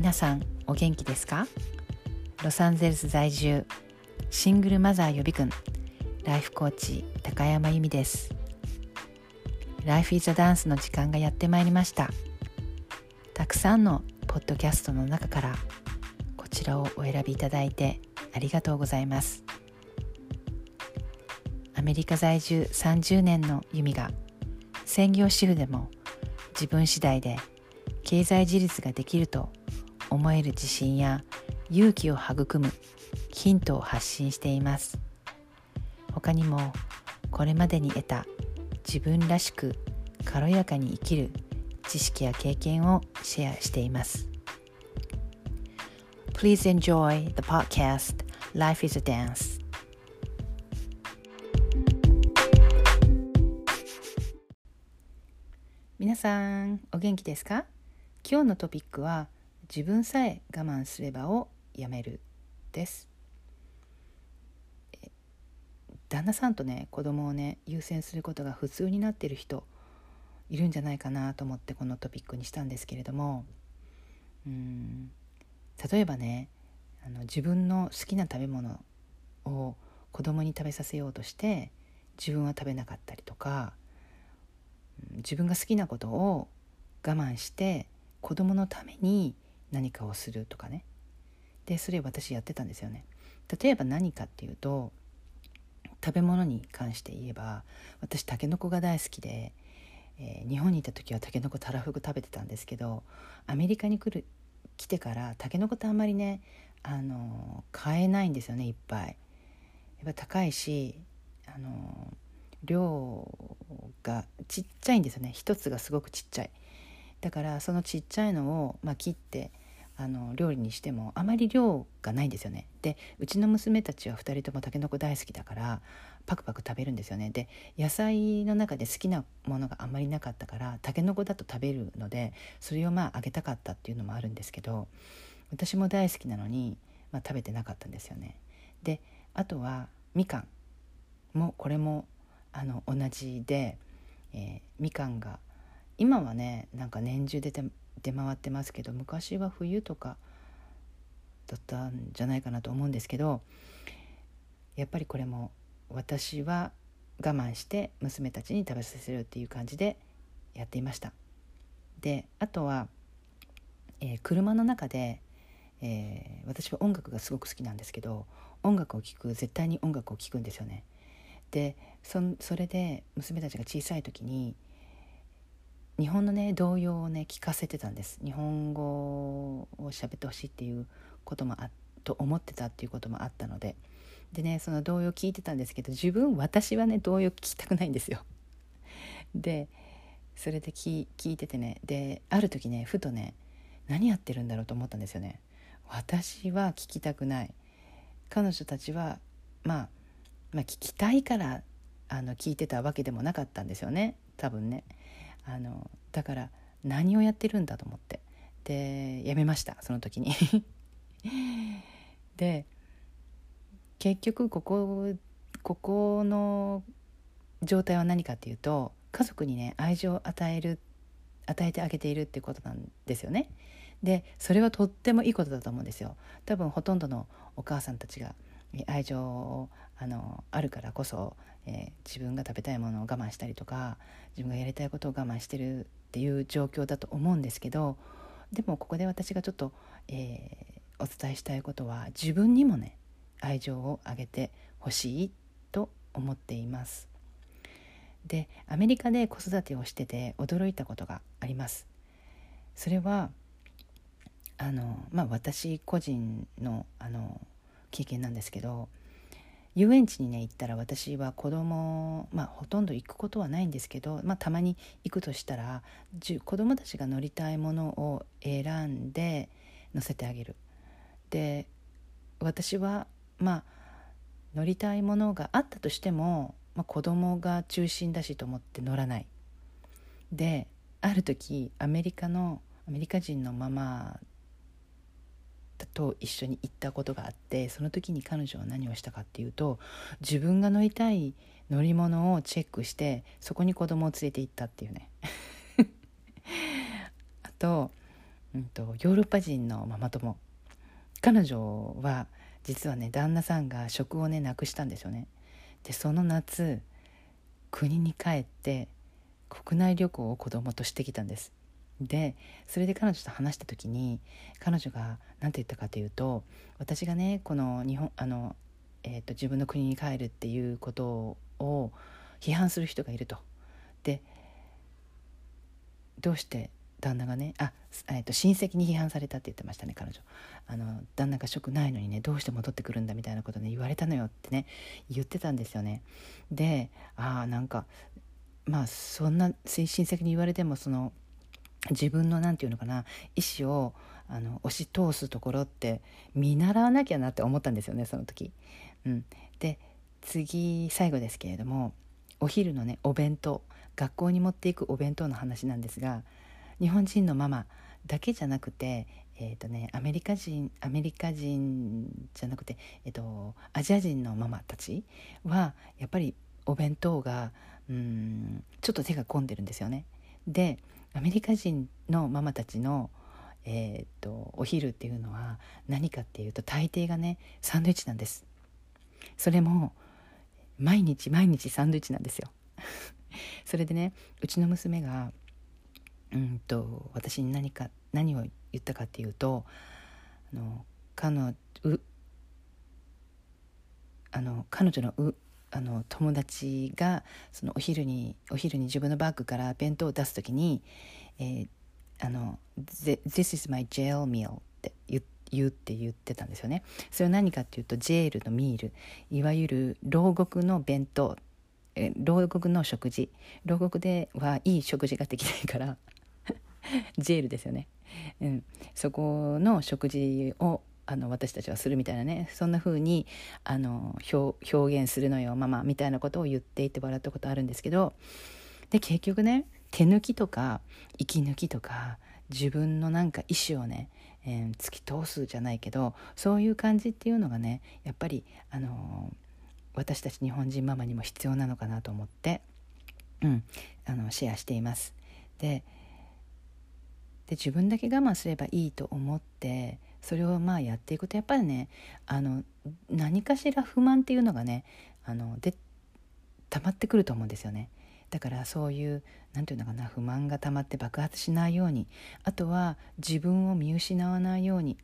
皆さんお元気ですか？ロサンゼルス在住シングルマザー予備軍ライフコーチ高山由美です。ライフイズダンスの時間がやってまいりました。たくさんのポッドキャストの中からこちらをお選びいただいてありがとうございます。アメリカ在住30年の由美が専業主婦でも自分次第で経済自立ができると思える自信や勇気を育むヒントを発信しています。他にもこれまでに得た自分らしく軽やかに生きる知識や経験をシェアしています。Please enjoy the podcast Life is a Dance. 皆さんお元気ですか？今日のトピックは自分さえ我慢すればをやめるです。旦那さんとね子供をね優先することが普通になってる人いるんじゃないかなと思ってこのトピックにしたんですけれども。うん。例えばねあの自分の好きな食べ物を子供に食べさせようとして自分は食べなかったりとか自分が好きなことを我慢して子供のために何かをするとかね。でそれ私やってたんですよね。例えば何かっていうと食べ物に関して言えば私たけのこが大好きで、えー、日本にいた時はたけのこたらふく食べてたんですけどアメリカに来る来てからたけのこってあんまりねあの買えないんですよねいっぱい。やっぱ高いしあの量がちっちゃいんですよね。一つがすごくちっちゃい。だからそのちっちゃいのを、まあ、切ってあの料理にしてもあまり量がないんですよね。でうちの娘たちは2人ともたけのこ大好きだからパクパク食べるんですよね。で野菜の中で好きなものがあまりなかったからたけのこだと食べるのでそれをまああげたかったっていうのもあるんですけど私も大好きなのに、まあ、食べてなかったんですよね。であとはみかんもこれもあの同じで、えー、みかんが今はねなんか年中出て出回ってますけど昔は冬とかだったんじゃないかなと思うんですけどやっぱりこれも私は我慢して娘たちに食べさせるっていう感じでやっていました。であとは、えー、車の中で、えー、私は音楽がすごく好きなんですけど音楽を聴く絶対に音楽を聴くんですよね。でそそれで娘たちが小さい時に日本のね童謡をね聞かせてたんです。日本語を喋ってほしいっていうこともあと思ってたっていうこともあったので。でねその童謡聞いてたんですけど自分私はね童謡聞きたくないんですよ。でそれで聞いててねである時ねふとね何やってるんだろうと思ったんですよね。私は聞きたくない。彼女たちはまあまあ、聞きたいからあの聞いてたわけでもなかったんですよね。多分ね。あのだから何をやってるんだと思ってでやめましたその時に で結局ここここの状態は何かっていうと家族にね愛情を与える与えてあげているってことなんですよね。でそれはとってもいいことだと思うんですよ。多分ほとんどのお母さんたちが愛情をあのあるからこそ、えー、自分が食べたいものを我慢したりとか自分がやりたいことを我慢してるっていう状況だと思うんですけどでもここで私がちょっと、えー、お伝えしたいことは自分にもね愛情をあげてほしいと思っています。でアメリカで子育てをしてて驚いたことがあります。それはあのまあ私個人のあの経験なんですけど遊園地にね行ったら私は子供まあほとんど行くことはないんですけど、まあ、たまに行くとしたら子供たちが乗りたいものを選んで乗せてあげる。で私はまあ乗りたいものがあったとしても、まあ、子供が中心だしと思って乗らない。である時アメリカのアメリカ人のママと一緒に行ったことがあってその時に彼女は何をしたかっていうと自分が乗りたい乗り物をチェックしてそこに子供を連れて行ったっていうね あとうんと、ヨーロッパ人のママ友彼女は実はね旦那さんが職をねなくしたんですよね。でその夏国に帰って国内旅行を子供としてきたんです。でそれで彼女と話した時に彼女が何て言ったかというと私がねこの日本あの、えーと、自分の国に帰るっていうことを批判する人がいると。でどうして旦那がねあ、えー、と親戚に批判されたって言ってましたね彼女あの旦那が職ないのにねどうして戻ってくるんだみたいなことね言われたのよってね言ってたんですよねでああなんかまあそんな親戚に言われてもその自分の何て言うのかな意思をあの押し通すところって見習わなきゃなって思ったんですよねその時。うん、で次最後ですけれどもお昼のねお弁当学校に持っていくお弁当の話なんですが日本人のママだけじゃなくて、えーとね、アメリカ人アメリカ人じゃなくて、えーと、アジア人のママたちはやっぱりお弁当がうんちょっと手が込んでるんですよね。でアメリカ人のママたちの、えーとお昼っていうのは何かっていうと大抵がねサンドイッチなんです。それも毎日毎日サンドイッチなんですよ。それでねうちの娘がうんと私に何か何を言ったかっていうとあの彼のうあの彼女のうあの友達がそのお昼にお昼に自分のバッグから弁当を出す時に「えー、あの This is my jail meal」って言言うって言ってたんですよね。それは何かっていうとジェールのミール。いわゆる牢獄の弁当。え牢獄の食事。牢獄ではいい食事ができないから。ジェールですよね、うん、そこの食事をあの私たちはするみたいなねそんな風にあの表現するのよママみたいなことを言っていて笑ったことあるんですけどで結局ね手抜きとか息抜きとか自分のなんか意思をね、えー、突き通すじゃないけどそういう感じっていうのがねやっぱりあの私たち日本人ママにも必要なのかなと思って、うん、あのシェアしています。でで自分だけ我慢すればいいと思ってそれをまあやっていくとやっぱりねあの何かしら不満っていうのがねあので溜まってくると思うんですよね。だからそういう何て言うのかな不満が溜まって爆発しないようにあとは自分を見失わないように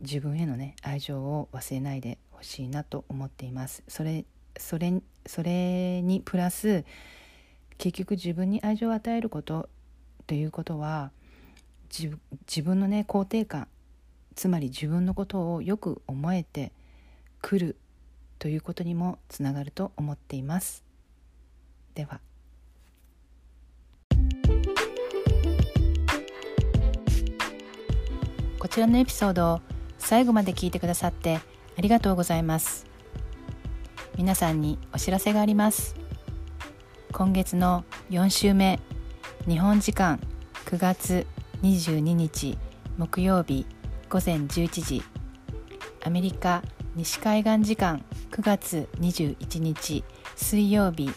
自分へのね愛情を忘れないでほしいなと思っています。それそれそれにプラス結局自分に愛情を与えることということは自分のね肯定感つまり自分のことをよく思えてくるということにもつながると思っています。では。こちらのエピソードを最後まで聞いてくださってありがとうございます。皆さんにお知らせがあります。今月の4週目日本時間9月22日木曜日。午前11時。アメリカ西海岸時間9月21日水曜日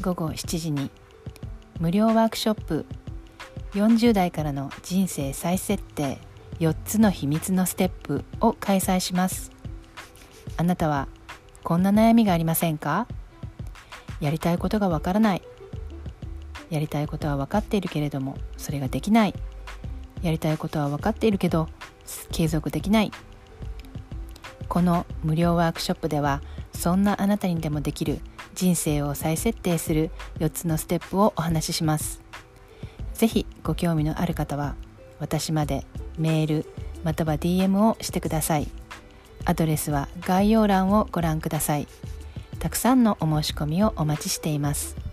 午後7時に。無料ワークショップ。40代からの人生再設定。4つの秘密のステップを開催します。あなたはこんな悩みがありませんか？やりたいことがわからない。やりたいことは分かっているけれどもそれができない。やりたいことは分かっているけど継続できない。この無料ワークショップではそんなあなたにでもできる人生を再設定する4つのステップをお話しします。是非ご興味のある方は私までメールまたは DM をしてください。アドレスは概要欄をご覧ください。たくさんのお申し込みをお待ちしています。